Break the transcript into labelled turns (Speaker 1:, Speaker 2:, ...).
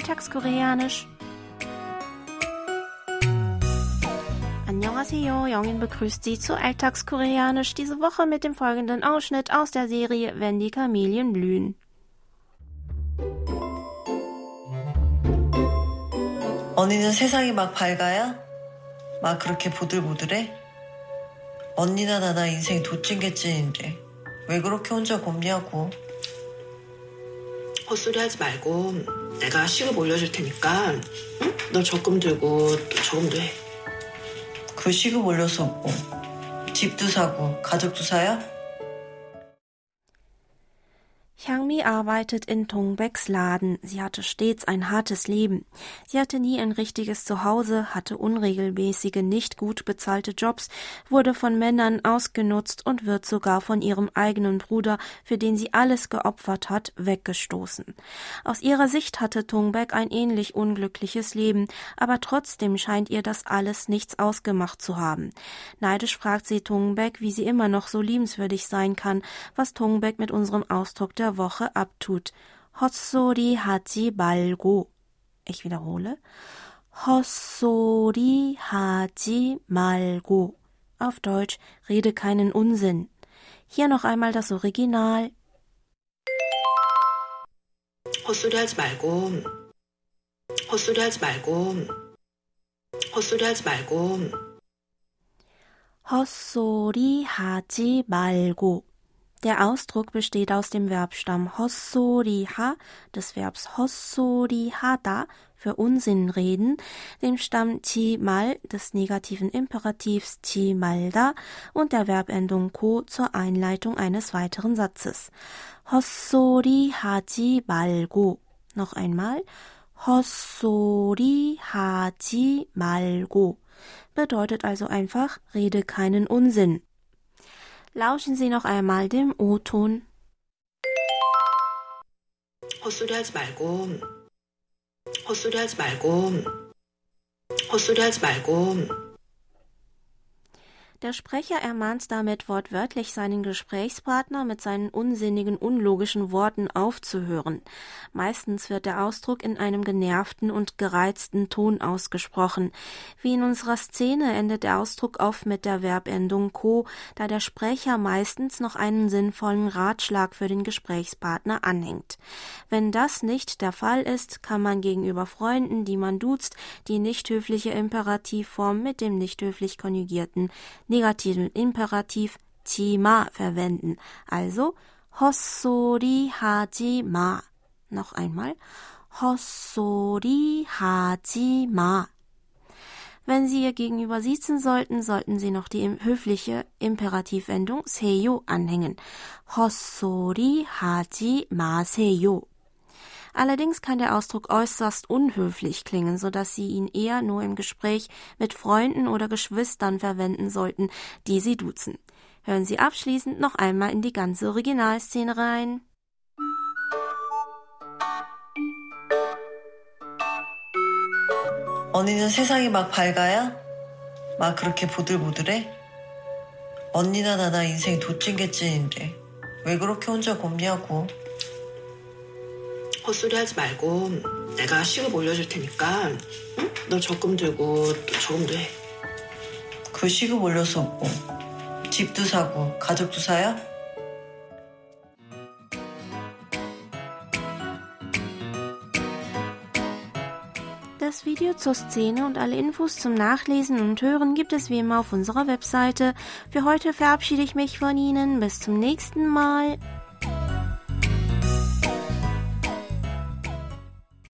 Speaker 1: Alltagskoreanisch. Annyeonghaseyo, Jongin begrüßt Sie zu Alltagskoreanisch diese Woche mit dem folgenden Ausschnitt aus der Serie Wenn die Kamelien blühen.
Speaker 2: 언니는 세상이 막 밝아야? 막 그렇게 보들보들해? 언니나 나나 인생 도찐개찐인데 왜 그렇게 혼자 곱냐고.
Speaker 3: 헛소리 하지 말고 내가 시급 올려줄 테니까 응? 너 적금 들고 또 저금도 해.
Speaker 2: 그 시급 올려서 뭐 집도 사고 가족도 사야?
Speaker 1: Hyangmi arbeitet in Tongbeks Laden. Sie hatte stets ein hartes Leben. Sie hatte nie ein richtiges Zuhause, hatte unregelmäßige, nicht gut bezahlte Jobs, wurde von Männern ausgenutzt und wird sogar von ihrem eigenen Bruder, für den sie alles geopfert hat, weggestoßen. Aus ihrer Sicht hatte Tongbek ein ähnlich unglückliches Leben, aber trotzdem scheint ihr das alles nichts ausgemacht zu haben. Neidisch fragt sie Tongbek, wie sie immer noch so liebenswürdig sein kann, was Tongbek mit unserem Ausdruck der Woche abtut. 헛소리 하지 말고. Ich wiederhole. 헛소리 하지 말고. Auf Deutsch, rede keinen Unsinn. Hier noch einmal das Original.
Speaker 3: 헛소리 하지 말고. 헛소리 하지 말고. 헛소리 하지 말고.
Speaker 1: 헛소리 하지 말고. Der Ausdruck besteht aus dem Verbstamm hossoriha, des Verbs hossorihada für Unsinn reden, dem Stamm chimal des negativen Imperativs chimalda und der Verbendung ko zur Einleitung eines weiteren Satzes. Hossori haji malgo. Noch einmal. Hossori haji malgo. Bedeutet also einfach, rede keinen Unsinn. Lauschen Sie noch einmal dem O-Ton.
Speaker 3: 헛소리 하지 말고. 헛소리 하지 말고. 헛소리 하지 말고.
Speaker 1: der Sprecher ermahnt damit wortwörtlich seinen Gesprächspartner mit seinen unsinnigen, unlogischen Worten aufzuhören. Meistens wird der Ausdruck in einem genervten und gereizten Ton ausgesprochen. Wie in unserer Szene endet der Ausdruck oft mit der Verbendung ko, da der Sprecher meistens noch einen sinnvollen Ratschlag für den Gesprächspartner anhängt. Wenn das nicht der Fall ist, kann man gegenüber Freunden, die man duzt, die nicht höfliche Imperativform mit dem nicht höflich konjugierten negativen Imperativ chima verwenden. Also hossori haji ma. Noch einmal hossori haji ma. Wenn Sie ihr gegenüber sitzen sollten, sollten Sie noch die höfliche Imperativendung seyo anhängen. Hossori haji ma seyo. Allerdings kann der Ausdruck äußerst unhöflich klingen, so dass Sie ihn eher nur im Gespräch mit Freunden oder Geschwistern verwenden sollten, die Sie duzen. Hören Sie abschließend noch einmal in die ganze Originalszene rein.
Speaker 2: 언니는 세상이 막 밝아야? 막 그렇게 보들보들해? 언니나 나나 인생 도찐개찐인데 왜 그렇게 혼자 곱냐고.
Speaker 3: 헛소리 하지 말고 내가 시급 올려줄 테니까 응? 너 적금 들고 또 저금도 해.
Speaker 2: 그 시급 올려서 뭐 집도 사고 가족도 사야?
Speaker 1: Das Video zur Szene und alle Infos zum Nachlesen und Hören gibt es wie immer auf unserer Webseite. Für heute verabschiede ich mich von Ihnen. Bis zum nächsten Mal.